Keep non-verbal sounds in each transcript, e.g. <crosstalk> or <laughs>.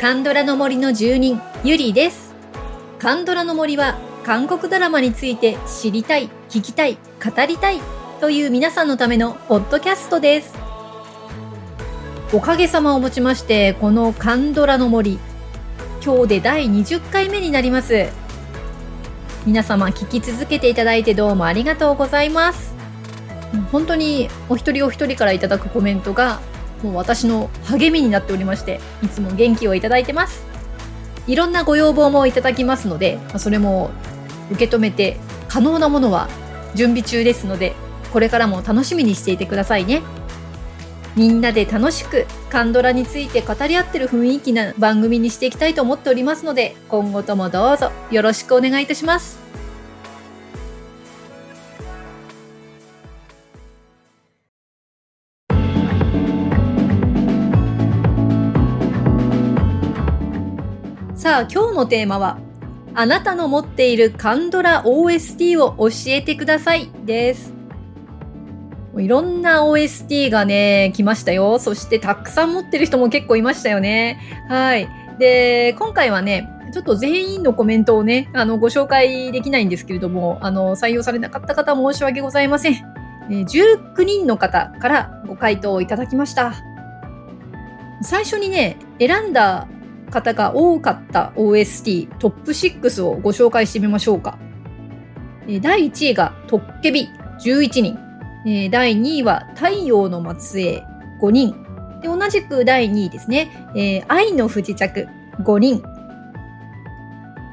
カンドラの森の住人、ゆりです。カンドラの森は、韓国ドラマについて知りたい、聞きたい、語りたいという皆さんのためのポッドキャストです。おかげさまをもちまして、このカンドラの森、今日で第20回目になります。皆様聞き続けていただいてどうもありがとうございます。本当にお一人お一人からいただくコメントがもう私の励みになっておりまして、いつも元気をいただいてます。いろんなご要望もいただきますので、それも受け止めて可能なものは準備中ですので、これからも楽しみにしていてくださいね。みんなで楽しくカンドラについて語り合ってる雰囲気な番組にしていきたいと思っておりますので、今後ともどうぞよろしくお願いいたします。さあ今日のテーマはあなたの持っているカンドラ OST を教えてくださいです。いろんな OST がね、来ましたよ。そしてたくさん持ってる人も結構いましたよね。はい。で、今回はね、ちょっと全員のコメントをね、あの、ご紹介できないんですけれども、あの、採用されなかった方申し訳ございません。え19人の方からご回答をいただきました。最初にね、選んだ方が多かった OST トップ6をご紹介してみましょうか。第1位がトッケビ11人。第2位は太陽の末裔5人。で同じく第2位ですね。えー愛の不時着5人。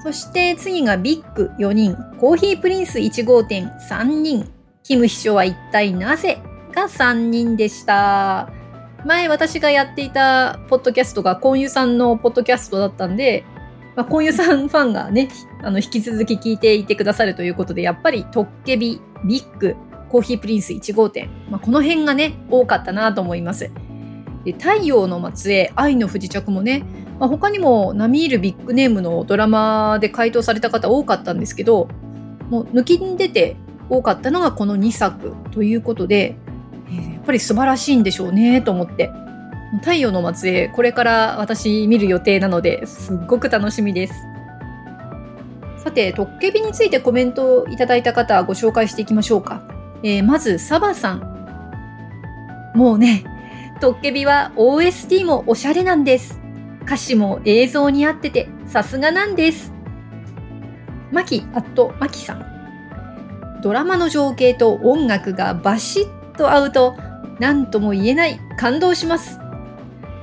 そして次がビッグ4人。コーヒープリンス1号店3人。キム秘書は一体なぜが3人でした。前私がやっていたポッドキャストがコンユさんのポッドキャストだったんで、まあ、コンユさんファンがね、あの、引き続き聞いていてくださるということで、やっぱりトッケビ、ビッグ、コーヒープリンス1号店、まあ、この辺がね、多かったなと思います。で太陽の末裔、愛の不時着もね、まあ、他にも並みいるビッグネームのドラマで回答された方多かったんですけど、もう抜きに出て多かったのがこの2作ということで、ぱり素晴らしいんでしょうねと思って。太陽の末裔、これから私見る予定なので、すっごく楽しみです。さて、トッケビについてコメントをいただいた方、ご紹介していきましょうか。えーまず、サバさん。もうね、トッケビは OST もおしゃれなんです。歌詞も映像に合ってて、さすがなんです。マキ、アット、マキさん。ドラマの情景と音楽がバシッと合うと、何とも言えない感動します。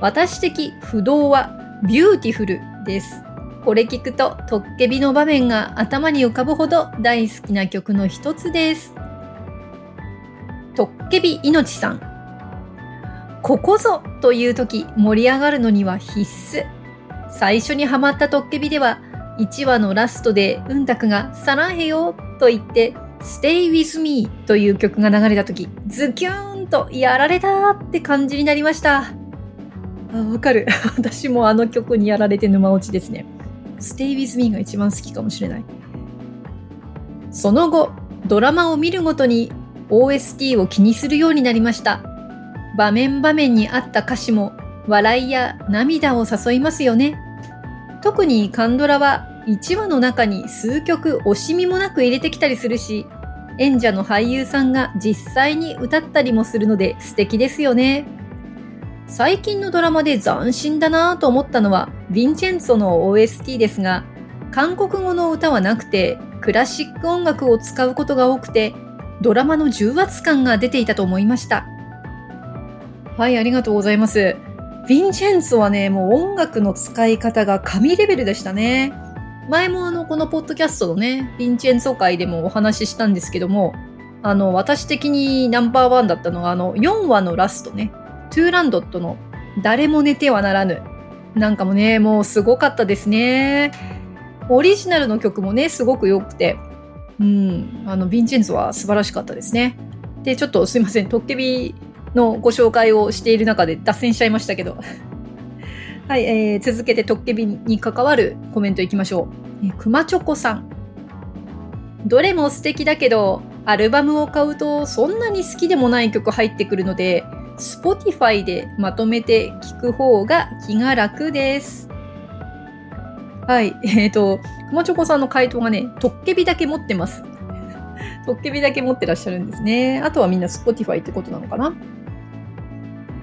私的不動は Beautiful です。これ聞くと、トッケビの場面が頭に浮かぶほど大好きな曲の一つです。トッケビいのちさん。ここぞという時盛り上がるのには必須。最初にハマったトッケビでは、1話のラストでうんたくがサランヘヨと言って、Stay with me という曲が流れた時、ズキューンとやられたって感じになりました。あ、わかる。<laughs> 私もあの曲にやられて沼落ちですね。Stay with me が一番好きかもしれない。その後、ドラマを見るごとに OST を気にするようになりました。場面場面に合った歌詞も笑いや涙を誘いますよね。特にカンドラは1話の中に数曲惜しみもなく入れてきたりするし、演者の俳優さんが実際に歌ったりもするので素敵ですよね。最近のドラマで斬新だなぁと思ったのはヴィンチェンツォの OST ですが、韓国語の歌はなくてクラシック音楽を使うことが多くて、ドラマの重圧感が出ていたと思いました。はい、ありがとうございます。ヴィンチェンツォはね、もう音楽の使い方が神レベルでしたね。前もあの、このポッドキャストのね、ヴィンチェンツォ会でもお話ししたんですけども、あの、私的にナンバーワンだったのが、あの、4話のラストね、トゥーランドットの誰も寝てはならぬ。なんかもね、もうすごかったですね。オリジナルの曲もね、すごく良くて、うん、あの、ヴィンチェンツォは素晴らしかったですね。で、ちょっとすいません、トッケビのご紹介をしている中で脱線しちゃいましたけど。はい、えー、続けてトッケビに関わるコメントいきましょう。えー、くまチョコさん。どれも素敵だけど、アルバムを買うとそんなに好きでもない曲入ってくるので、Spotify でまとめて聞く方が気が楽です。はい。えっ、ー、と、くまチョコさんの回答がね、トッケビだけ持ってます。トッケビだけ持ってらっしゃるんですね。あとはみんな Spotify ってことなのかな？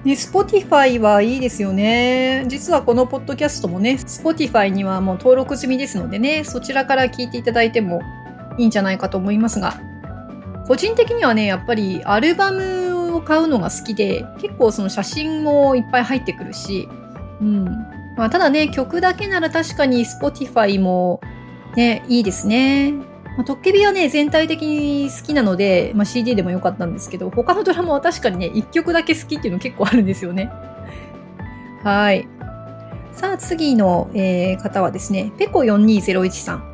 ね、Spotify はいいですよね。実はこのポッドキャストもね、Spotify にはもう登録済みですのでね、そちらから聞いていただいてもいいんじゃないかと思いますが、個人的にはね、やっぱりアルバムを買うのが好きで、結構その写真もいっぱい入ってくるし、うん。まあ、ただね、曲だけなら確かに Spotify もね、いいですね。まあ、トッケビはね、全体的に好きなので、まあ、CD でもよかったんですけど、他のドラマは確かにね、1曲だけ好きっていうの結構あるんですよね。はい。さあ、次の、えー、方はですね、ペコ4201さん。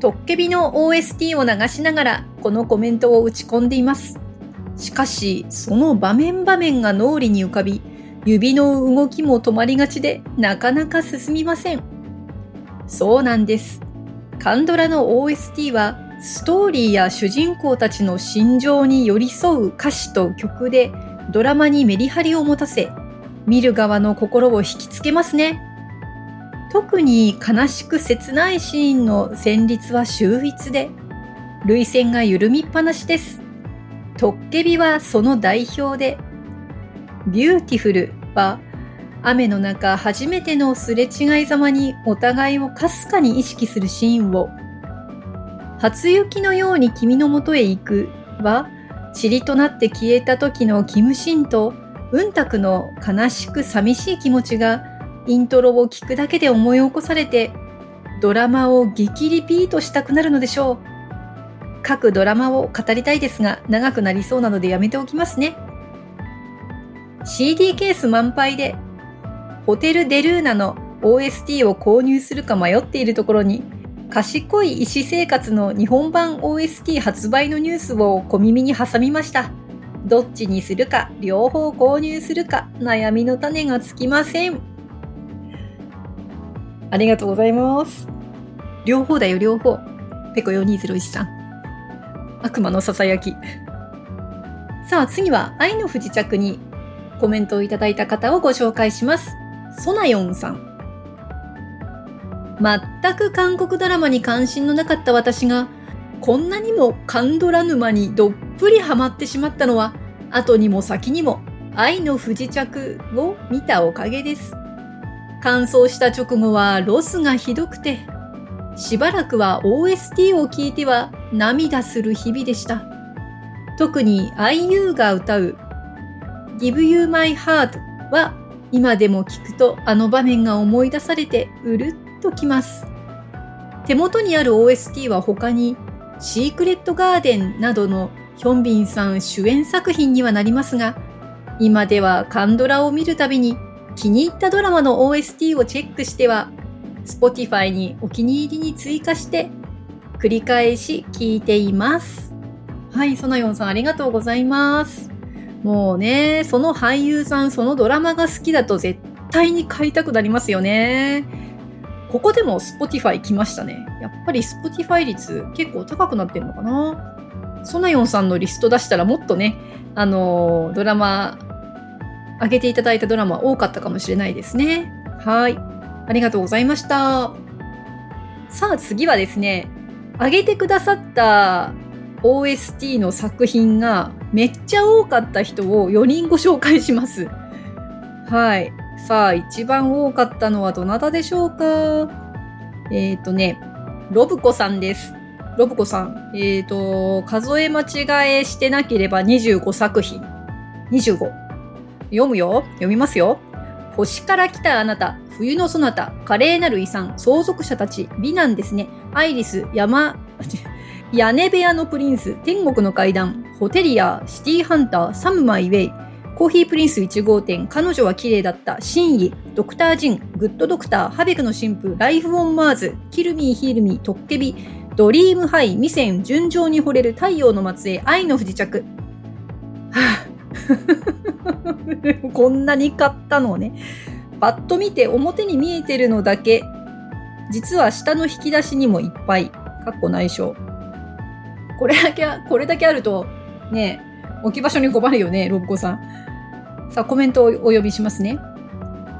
トッケビの OST を流しながら、このコメントを打ち込んでいます。しかし、その場面場面が脳裏に浮かび、指の動きも止まりがちで、なかなか進みません。そうなんです。カンドラの OST はストーリーや主人公たちの心情に寄り添う歌詞と曲でドラマにメリハリを持たせ、見る側の心を引きつけますね。特に悲しく切ないシーンの旋律は秀逸で、涙腺が緩みっぱなしです。トッケビはその代表で、 Beautiful は雨の中初めてのすれ違いざまにお互いをかすかに意識するシーンを、初雪のように君のもとへ行くは、塵となって消えた時のキムシンと、うんたくの悲しく寂しい気持ちが、イントロを聞くだけで思い起こされて、ドラマを激リピートしたくなるのでしょう。各ドラマを語りたいですが、長くなりそうなのでやめておきますね。CD ケース満杯でホテル・デルーナの OST を購入するか迷っているところに、賢い医師生活の日本版 OST 発売のニュースを小耳に挟みました。どっちにするか、両方購入するか、悩みの種がつきません。ありがとうございます。両方だよ、両方。ペコ4201さん。悪魔のささやき。さあ、次は愛の不時着にコメントをいただいた方をご紹介します。ソナヨンさん。全く韓国ドラマに関心のなかった私が、こんなにもカンドラ沼にどっぷりハマってしまったのは、後にも先にも愛の不時着を見たおかげです。乾燥した直後はロスがひどくて、しばらくは OST を聞いては涙する日々でした。特に IU が歌う Give You My Heart は今でも聞くとあの場面が思い出されてうるっときます。手元にある OST は他にシークレットガーデンなどのヒョンビンさん主演作品にはなりますが、今ではカンドラを見るたびに気に入ったドラマの OST をチェックしては、Spotify にお気に入りに追加して繰り返し聞いています。はい、ソナヨンさんありがとうございます。もうね、その俳優さん、そのドラマが好きだと絶対に買いたくなりますよね。ここでも Spotify 来ましたね。やっぱり Spotify 率結構高くなってるのかなソナヨンさんのリスト出したらもっとね、あの、ドラマ、上げていただいたドラマ多かったかもしれないですね。はい。ありがとうございました。さあ次はですね、上げてくださった OST の作品がめっちゃ多かった人を4人ご紹介します。はい。さあ、一番多かったのはどなたでしょうか？えっ、ー、とね、ロブコさんです。ロブコさん。えっ、ー、と、数え間違えしてなければ25作品。25。読むよ。読みますよ。星から来たあなた、冬のそなた、華麗なる遺産、相続者たち、美男ですね、アイリス、山、屋根部屋のプリンス、天国の階段、ホテリア、シティハンター、サムマイウェイ、コーヒープリンス1号店、彼女は綺麗だった、真意、ドクター・ジン、グッドドクター、ハベクの神父、ライフ・オン・マーズ、キルミー・ヒールミー、トッケビ、ドリーム・ハイ、ミセン、純情に惚れる。太陽の末裔、愛の不時着。はぁ。<laughs> こんなに買ったのをね、パッと見て表に見えてるのだけ、実は下の引き出しにもいっぱい、かっこ内緒。これだけ、これだけあると、ね、置き場所に困るよね、ロブコさん。さあ、コメントをお呼びしますね。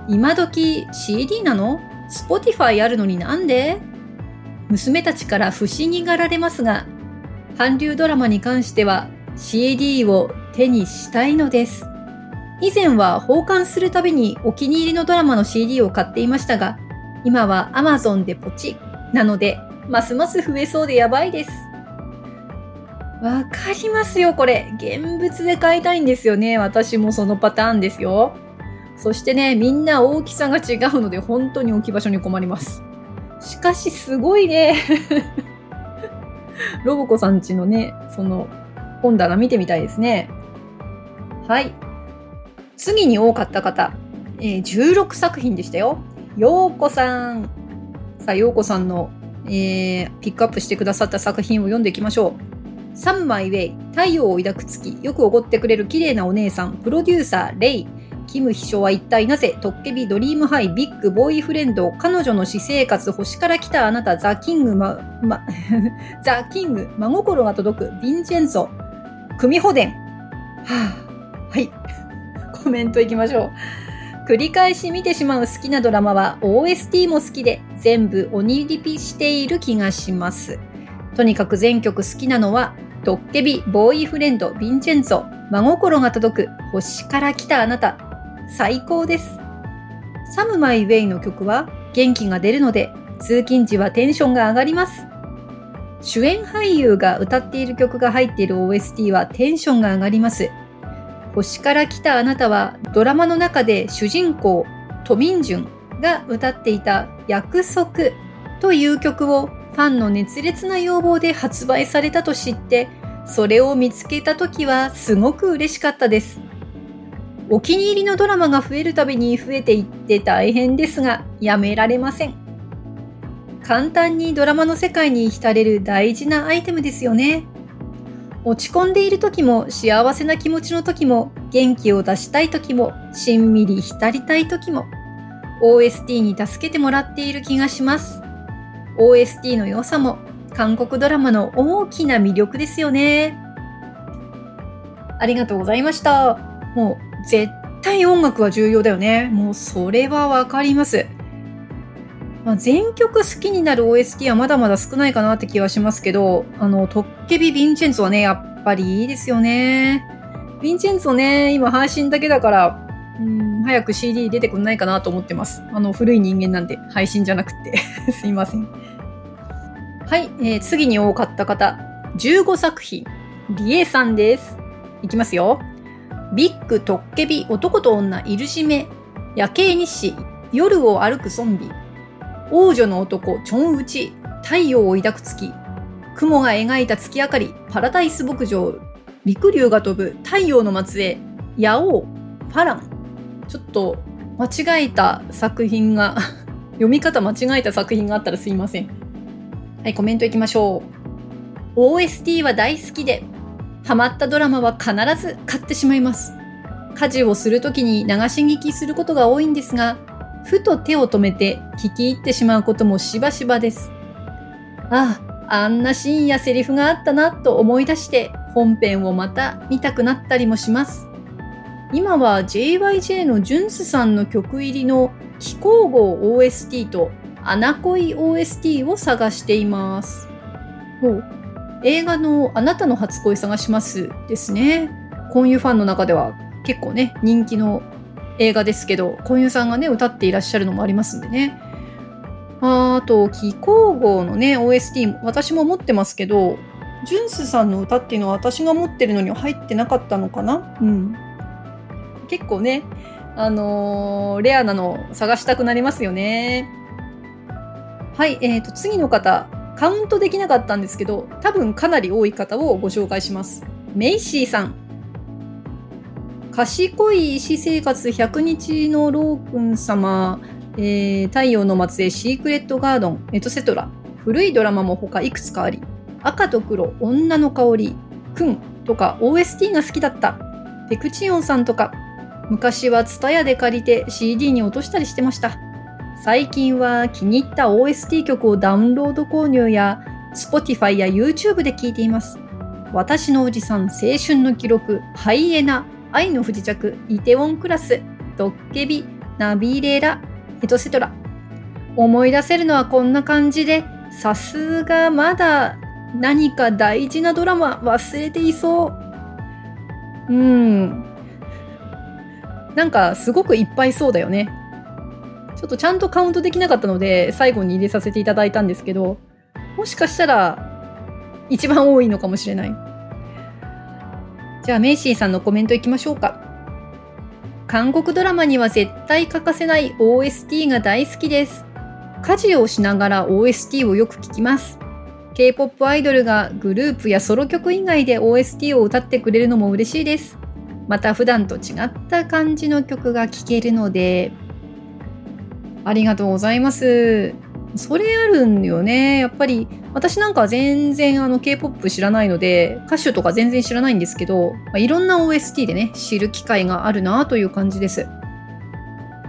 今時 CD なの ?Spotify あるのになんで？娘たちから不思議がられますが、韓流ドラマに関しては CD を手にしたいのです。以前は奉還するたびにお気に入りのドラマの CD を買っていましたが、今は Amazon でポチなので、ますます増えそうでやばいです。わかりますよ、これ。現物で買いたいんですよね。私もそのパターンですよ。そしてね、みんな大きさが違うので本当に置き場所に困ります。しかしすごいね。<laughs> ロボコさんちのね、その本棚見てみたいですね。はい。次に多かった方、えー、16作品でしたよ。ようこさん。さあ、ようこさんの、えー、ピックアップしてくださった作品を読んでいきましょう。サムマイウェイ、太陽を抱く月、よくおごってくれる綺麗なお姉さん、プロデューサー、レイ、キム秘書は一体なぜ、トッケビ、ドリームハイ、ビッグ、ボーイフレンド、彼女の私生活、星から来たあなた、ザ・キング、ま、ま、<laughs> ザ・キング、真心が届く、ヴィンチェンソ、九尾狐伝。はあ、はい。<laughs> コメントいきましょう。繰り返し見てしまう好きなドラマは OST も好きで全部鬼リピしている気がします。とにかく全曲好きなのはトッケビ、ボーイフレンド、ヴィンチェンツォ、真心が届く、星から来たあなた、最高です。サムマイウェイの曲は元気が出るので、通勤時はテンションが上がります。主演俳優が歌っている曲が入っている OST はテンションが上がります。星から来たあなたはドラマの中で主人公、トミンジュンが歌っていた約束という曲をファンの熱烈な要望で発売されたと知って、それを見つけた時はすごく嬉しかったです。お気に入りのドラマが増えるたびに増えていって大変ですが、やめられません。簡単にドラマの世界に浸れる大事なアイテムですよね。落ち込んでいる時も幸せな気持ちの時も元気を出したい時もしんみり浸りたい時も OST に助けてもらっている気がします。OST の良さも韓国ドラマの大きな魅力ですよね。ありがとうございました。もう絶対音楽は重要だよね。もうそれはわかります。まあ、全曲好きになる OST はまだまだ少ないかなって気はしますけど、あの、トッケビ・ヴィンチェンツはね、やっぱりいいですよね。ヴィンチェンツォね、今配信だけだから、うん、早く CD 出てくんないかなと思ってます。あの、古い人間なんで、配信じゃなくて。<laughs> すいません。はい、えー、次に多かった方、15作品、リエさんです。いきますよ。ビッグトッケビ男と女いるしめ。夜景日誌。夜を歩くゾンビ。王女の男。チョンウチ。太陽を抱く月。雲が描いた月明かり。パラダイス牧場。陸竜が飛ぶ。太陽の末裔。ヤオウファラン。ちょっと間違えた作品が <laughs> 読み方間違えた作品があったらすいませんはいコメントいきましょう OST は大好きでハマったドラマは必ず買ってしまいます。家事をするときに流し聞きすることが多いんですが、ふと手を止めて聞き入ってしまうこともしばしばです。ああ、あんなシーンやセリフがあったなと思い出して本編をまた見たくなったりもします。今は JYJ のジュンスさんの曲入りの気候号 OST とアナ恋 OST を探しています。ほう映画のあなたの初恋探しますですね。コンユファンの中では結構ね、人気の映画ですけど、コンユさんがね、歌っていらっしゃるのもありますんでね。あと、気候号のね、OST、私も持ってますけど、ジュンスさんの歌っていうのは私が持ってるのには入ってなかったのかな？うん。結構ね、あのー、レアなの探したくなりますよね。はい、えーと、次の方、カウントできなかったんですけど、多分かなり多い方をご紹介します。メイシーさん。賢い私生活100日のロー君様、えー、太陽の末裔シークレットガードン、エトセトラ。古いドラマも他いくつかあり、赤と黒、女の香り、くんとか OST が好きだった。ペクチオンさんとか、昔は TSUTAYA で借りて CD に落としたりしてました。最近は気に入った OST 曲をダウンロード購入や Spotify や YouTube で聴いています。私のおじさん、青春の記録、ハイエナ、愛の不時着、イテウォンクラス、ドッケビ、ナビレラ、エトセトラ。思い出せるのはこんな感じで、さすがまだ何か大事なドラマ忘れていそう。うん。なんかすごくいっぱいそうだよね。ちょっとちゃんとカウントできなかったので最後に入れさせていただいたんですけど、もしかしたら一番多いのかもしれない。じゃあメイシーさんのコメントいきましょうか。韓国ドラマには絶対欠かせない OST が大好きです。家事をしながら OST をよく聞きます。K-POP アイドルがグループやソロ曲以外で OST を歌ってくれるのも嬉しいです。また普段と違った感じの曲が聴けるので、ありがとうございます。それあるんよね。やっぱり私なんか全然あの K-POP 知らないので、歌手とか全然知らないんですけど、まあ、いろんな OST でね、知る機会があるなという感じです。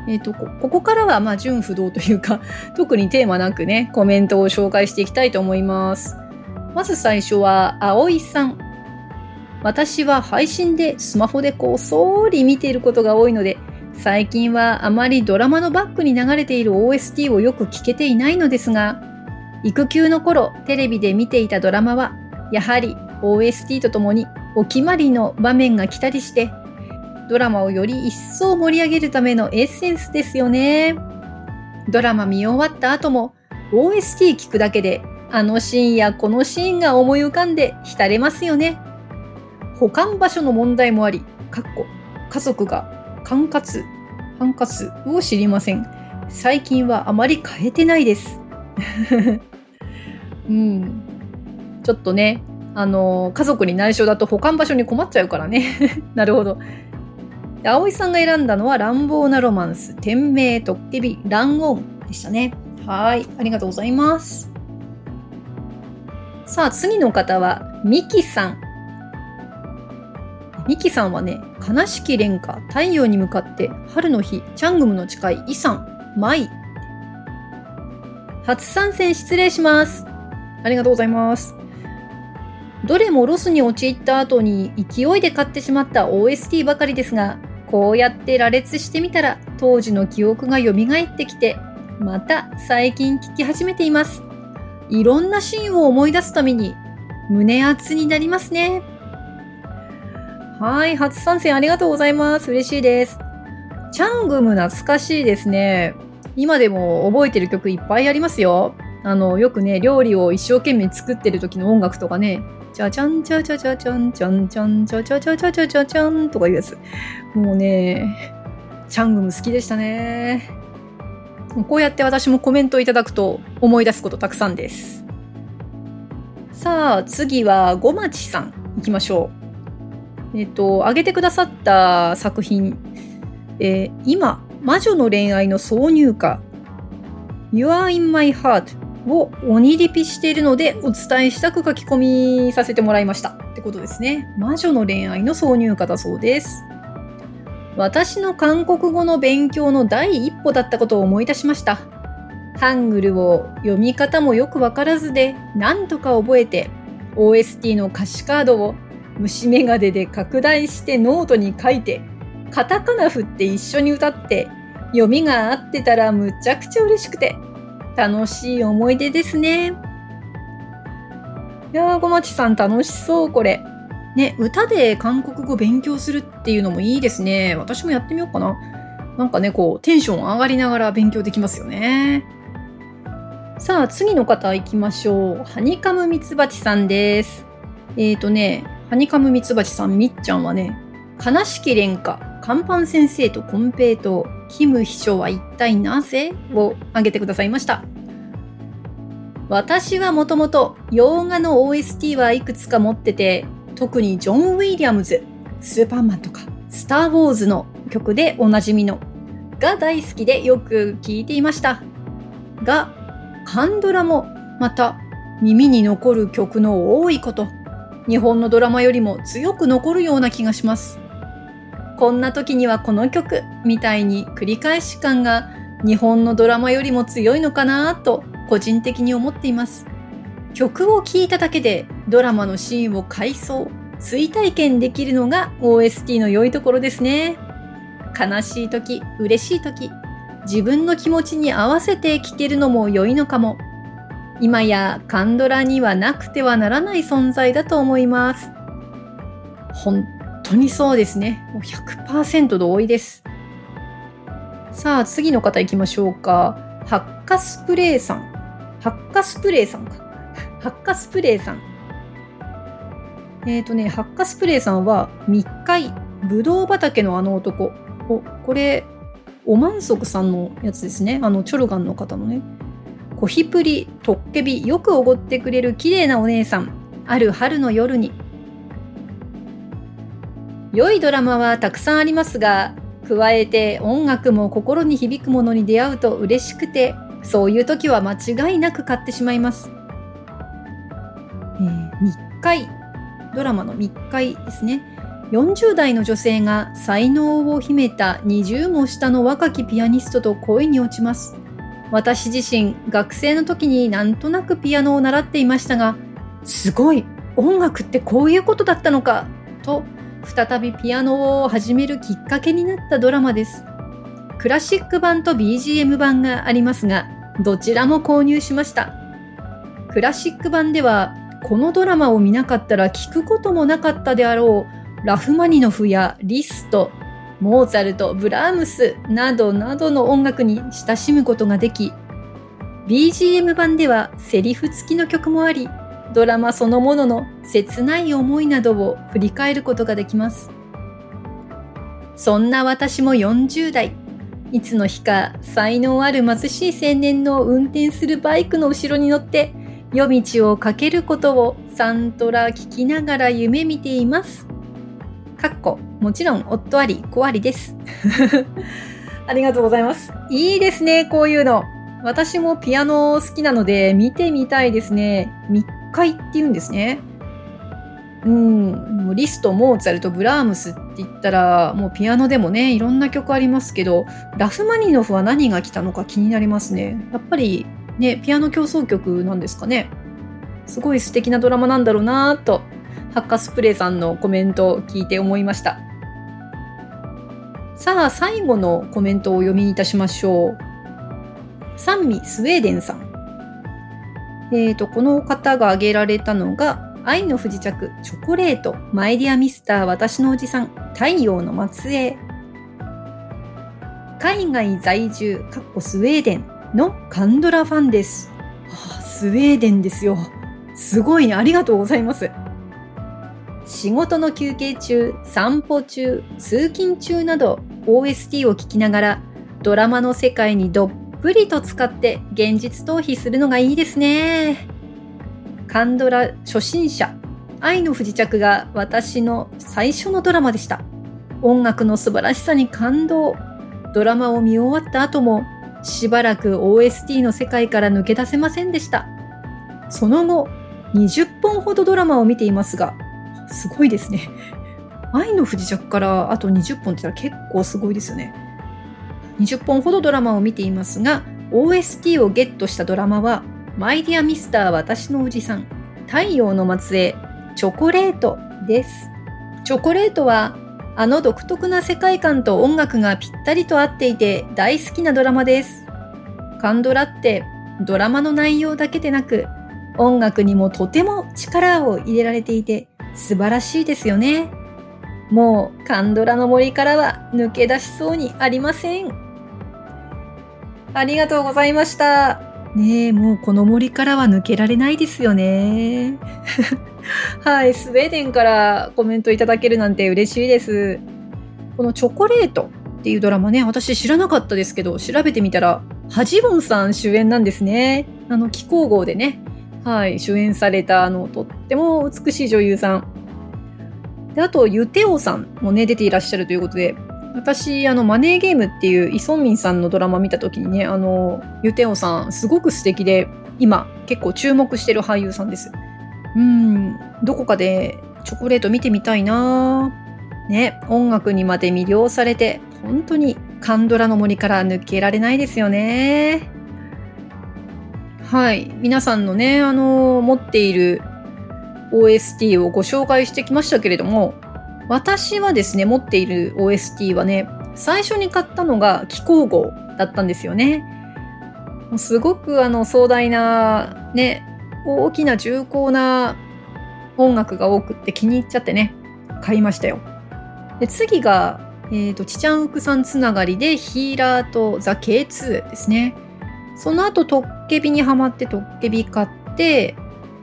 えっ、ー、とこ、ここからはまあ純不動というか、<laughs> 特にテーマなくね、コメントを紹介していきたいと思います。まず最初は、葵さん。私は配信でスマホでこっそり見ていることが多いので、最近はあまりドラマのバックに流れている OST をよく聞けていないのですが、育休の頃テレビで見ていたドラマは、やはり OST とともにお決まりの場面が来たりして、ドラマをより一層盛り上げるためのエッセンスですよね。ドラマ見終わった後も OST 聞くだけであのシーンやこのシーンが思い浮かんで浸れますよね。保管場所の問題もあり、かっこ家族が管轄、管轄を知りません。最近はあまり変えてないです。<laughs> うん。ちょっとね、あの、家族に内緒だと保管場所に困っちゃうからね。<laughs> なるほど。葵さんが選んだのは乱暴なロマンス、天命、トッケビ、ランオンでしたね。はい。ありがとうございます。さあ、次の方は、ミキさん。ミキさんはね、悲しき廉価、太陽に向かって、春の日、チャングムの誓い、イさん、マイ。初参戦失礼します。ありがとうございます。どれもロスに陥った後に勢いで買ってしまった OST ばかりですが、こうやって羅列してみたら当時の記憶が蘇ってきて、また最近聞き始めています。いろんなシーンを思い出すために胸熱になりますね。はい、初参戦ありがとうございます。嬉しいです。チャングム懐かしいですね。今でも覚えてる曲いっぱいありますよ。あの、よくね、料理を一生懸命作ってる時の音楽とかね、じゃじゃんじゃじゃじゃじゃんじゃんじゃんじゃじゃじゃじゃじゃじゃじゃんとかいうやつ。もうね、チャングム好きでしたね。こうやって私もコメントいただくと思い出すことたくさんです。さあ、次はごまちさん行きましょう。えっと、挙げてくださった作品、えー、今、魔女の恋愛の挿入歌、You are in my heart を鬼リピしているのでお伝えしたく書き込みさせてもらいましたってことですね。魔女の恋愛の挿入歌だそうです。私の韓国語の勉強の第一歩だったことを思い出しました。ハングルを読み方もよくわからずで何とか覚えて OST の歌詞カードを虫眼鏡で拡大してノートに書いてカタカナ振って一緒に歌って読みが合ってたらむちゃくちゃ嬉しくて楽しい思い出ですね。いやー、ごまちさん楽しそう、これ。ね、歌で韓国語勉強するっていうのもいいですね。私もやってみようかな。なんかね、こう、テンション上がりながら勉強できますよね。さあ、次の方行きましょう。ハニカムミツバチさんです。えっ、ー、とね、ハニカムミツバチさん、みっちゃんはね、悲しき廉価、カンパン先生とコンペイトキム秘書は一体なぜ？を挙げてくださいました。私はもともと洋画の OST はいくつか持ってて、特にジョン・ウィリアムズ、スーパーマンとか、スター・ウォーズの曲でおなじみのが大好きでよく聴いていました。が、カンドラもまた耳に残る曲の多いこと、日本のドラマよりも強く残るような気がします。こんな時にはこの曲みたいに繰り返し感が日本のドラマよりも強いのかなと個人的に思っています。曲を聴いただけでドラマのシーンを回想、追体験できるのが OST の良いところですね。悲しい時、嬉しい時、自分の気持ちに合わせて聴けるのも良いのかも。今やカンドラにはなくてはならない存在だと思います。本当にそうですね。もう100%同意です。さあ、次の方行きましょうか。ハッカスプレーさん。ハッカスプレーさんか。ハッカスプレーさん。えっ、ー、とね、ハッカスプレーさんは密会、ぶどう畑のあの男。お、これ、おまんそくさんのやつですね。あの、チョルガンの方のね。コヒプリ、トッケビ、よくおごってくれる綺麗なお姉さん。ある春の夜に。良いドラマはたくさんありますが、加えて音楽も心に響くものに出会うと嬉しくて、そういう時は間違いなく買ってしまいます。えー、密会、ドラマの密会ですね。40代の女性が才能を秘めた20も下の若きピアニストと恋に落ちます。私自身、学生の時になんとなくピアノを習っていましたが、すごい音楽ってこういうことだったのかと、再びピアノを始めるきっかけになったドラマです。クラシック版と BGM 版がありますが、どちらも購入しました。クラシック版では、このドラマを見なかったら聞くこともなかったであろうラフマニノフやリスト、モーツァルト、ブラームスなどなどの音楽に親しむことができ、BGM 版ではセリフ付きの曲もあり、ドラマそのものの切ない思いなどを振り返ることができます。そんな私も40代、いつの日か才能ある貧しい青年の運転するバイクの後ろに乗って夜道を駆けることをサントラ聞きながら夢見ています。かっこ、もちろん夫あり、子ありです。<laughs> ありがとうございます。いいですね、こういうの。私もピアノ好きなので見てみたいですね。密会って言うんですね。うん、もうリスト、モーツァルト、ブラームスって言ったら、もうピアノでもね、いろんな曲ありますけど、ラフマニノフは何が来たのか気になりますね。やっぱりね、ピアノ競争曲なんですかね。すごい素敵なドラマなんだろうなぁとハッカスプレイさんのコメントを聞いて思いました。さあ、最後のコメントをお読みいたしましょう。三味スウェーデンさん。えっ、ー、と、この方が挙げられたのが、愛の不時着、チョコレート、マイディアミスター、私のおじさん、太陽の末裔。海外在住、かっこスウェーデンのカンドラファンです。あ、スウェーデンですよ。すごいね。ありがとうございます。仕事の休憩中、散歩中、通勤中など OST を聴きながらドラマの世界にどっぷりと使って現実逃避するのがいいですね。カンドラ初心者、愛の不時着が私の最初のドラマでした。音楽の素晴らしさに感動。ドラマを見終わった後もしばらく OST の世界から抜け出せませんでした。その後、20本ほどドラマを見ていますが、すごいですね。愛の不時着からあと20本って言ったら結構すごいですよね。20本ほどドラマを見ていますが、OST をゲットしたドラマは、マイディアミスター私のおじさん、太陽の末裔、チョコレートです。チョコレートは、あの独特な世界観と音楽がぴったりと合っていて大好きなドラマです。カンドラってドラマの内容だけでなく音楽にもとても力を入れられていて素晴らしいですよね。もうカンドラの森からは抜け出しそうにありません。ありがとうございました。ねえ、もうこの森からは抜けられないですよね。<laughs> はい、スウェーデンからコメントいただけるなんて嬉しいです。このチョコレートっていうドラマね、私知らなかったですけど、調べてみたら、ハジボンさん主演なんですね。あの、気候号でね、はい、主演された、あの、とっても美しい女優さん。であと、ユテオさんもね、出ていらっしゃるということで、私、あの、マネーゲームっていうイ・ソンミンさんのドラマ見た時にね、あの、ユテオさん、すごく素敵で、今、結構注目してる俳優さんです。うん、どこかでチョコレート見てみたいなね、音楽にまで魅了されて、本当にカンドラの森から抜けられないですよね。はい。皆さんのね、あの、持っている OST をご紹介してきましたけれども、私はですね、持っている OST はね、最初に買ったのが気候号だったんですよね。すごくあの壮大な、ね、大きな重厚な音楽が多くって気に入っちゃってね、買いましたよ。で次が、えーと、チチャンウクさんつながりでヒーラーとザ K2 ですね。その後トッケビにはまってトッケビ買って、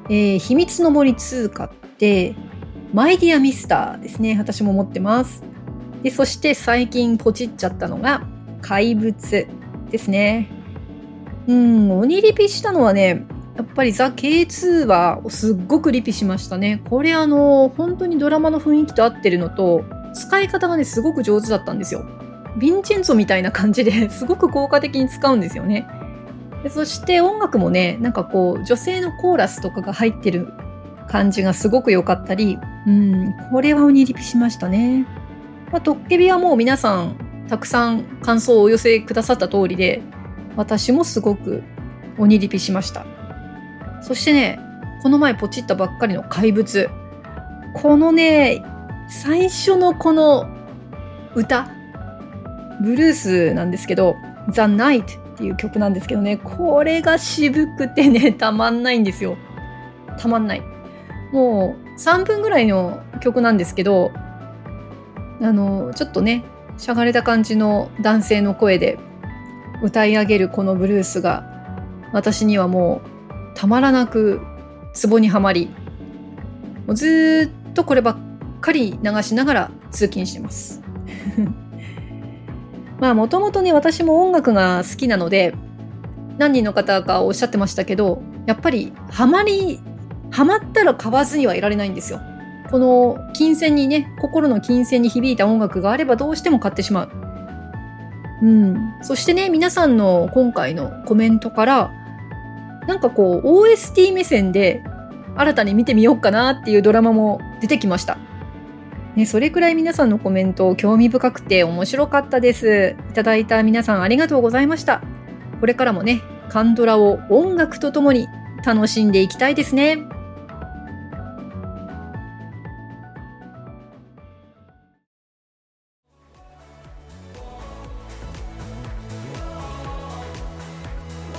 えー、秘密の森2買って、マイディアミスターですね。私も持ってます。で、そして最近ポチっちゃったのが怪物ですね。うん、鬼リピしたのはね、やっぱりザ・ K2 はすっごくリピしましたね。これあの、本当にドラマの雰囲気と合ってるのと、使い方がね、すごく上手だったんですよ。ヴィンチェンツォみたいな感じですごく効果的に使うんですよね。そして音楽もね、なんかこう、女性のコーラスとかが入ってる感じがすごく良かったり、うん、これは鬼リピしましたね。まあ、トッケビはもう皆さん、たくさん感想をお寄せくださった通りで、私もすごく鬼リピしました。そしてね、この前ポチったばっかりの怪物。このね、最初のこの歌、ブルースなんですけど、The Night っていう曲なんですけどね、これが渋くてね、<laughs> たまんないんですよ。たまんない。もう3分ぐらいの曲なんですけど、あの、ちょっとね、しゃがれた感じの男性の声で歌い上げるこのブルースが、私にはもうたまらなくツボにはまり、もうずっとこればっかり流しながら通勤してます。<laughs> まあもともとね、私も音楽が好きなので、何人の方がおっしゃってましたけど、やっぱりハマり、ハマったら買わずにはいられないんですよ。この金銭にね、心の金銭に響いた音楽があればどうしても買ってしまう。うん。そしてね、皆さんの今回のコメントから、なんかこう OST 目線で新たに見てみようかなっていうドラマも出てきました。ね、それくらい皆さんのコメント興味深くて面白かったです。いただいた皆さんありがとうございました。これからもね、カンドラを音楽とともに楽しんでいきたいですね。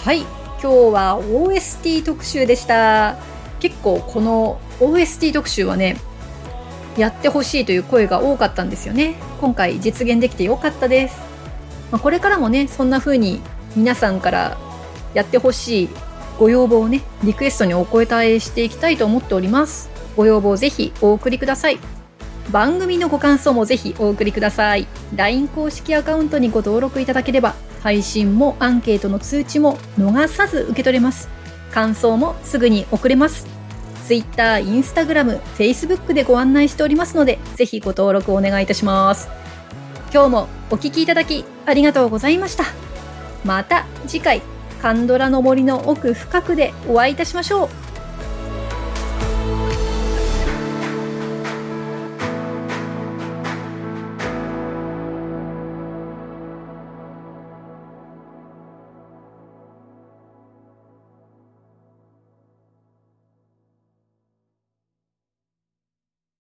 はい、今日は OST 特集でした。結構この OST 特集はね、やってほしいという声が多かったんですよね。今回実現できてよかったです。まあ、これからもね、そんな風に皆さんからやってほしいご要望をね、リクエストにお声えしていきたいと思っております。ご要望ぜひお送りください。番組のご感想もぜひお送りください。LINE 公式アカウントにご登録いただければ配信もアンケートの通知も逃さず受け取れます。感想もすぐに送れます。Twitter、Instagram、Facebook でご案内しておりますので、ぜひご登録お願いいたします。今日もお聴きいただきありがとうございました。また次回、カンドラの森の奥深くでお会いいたしましょう。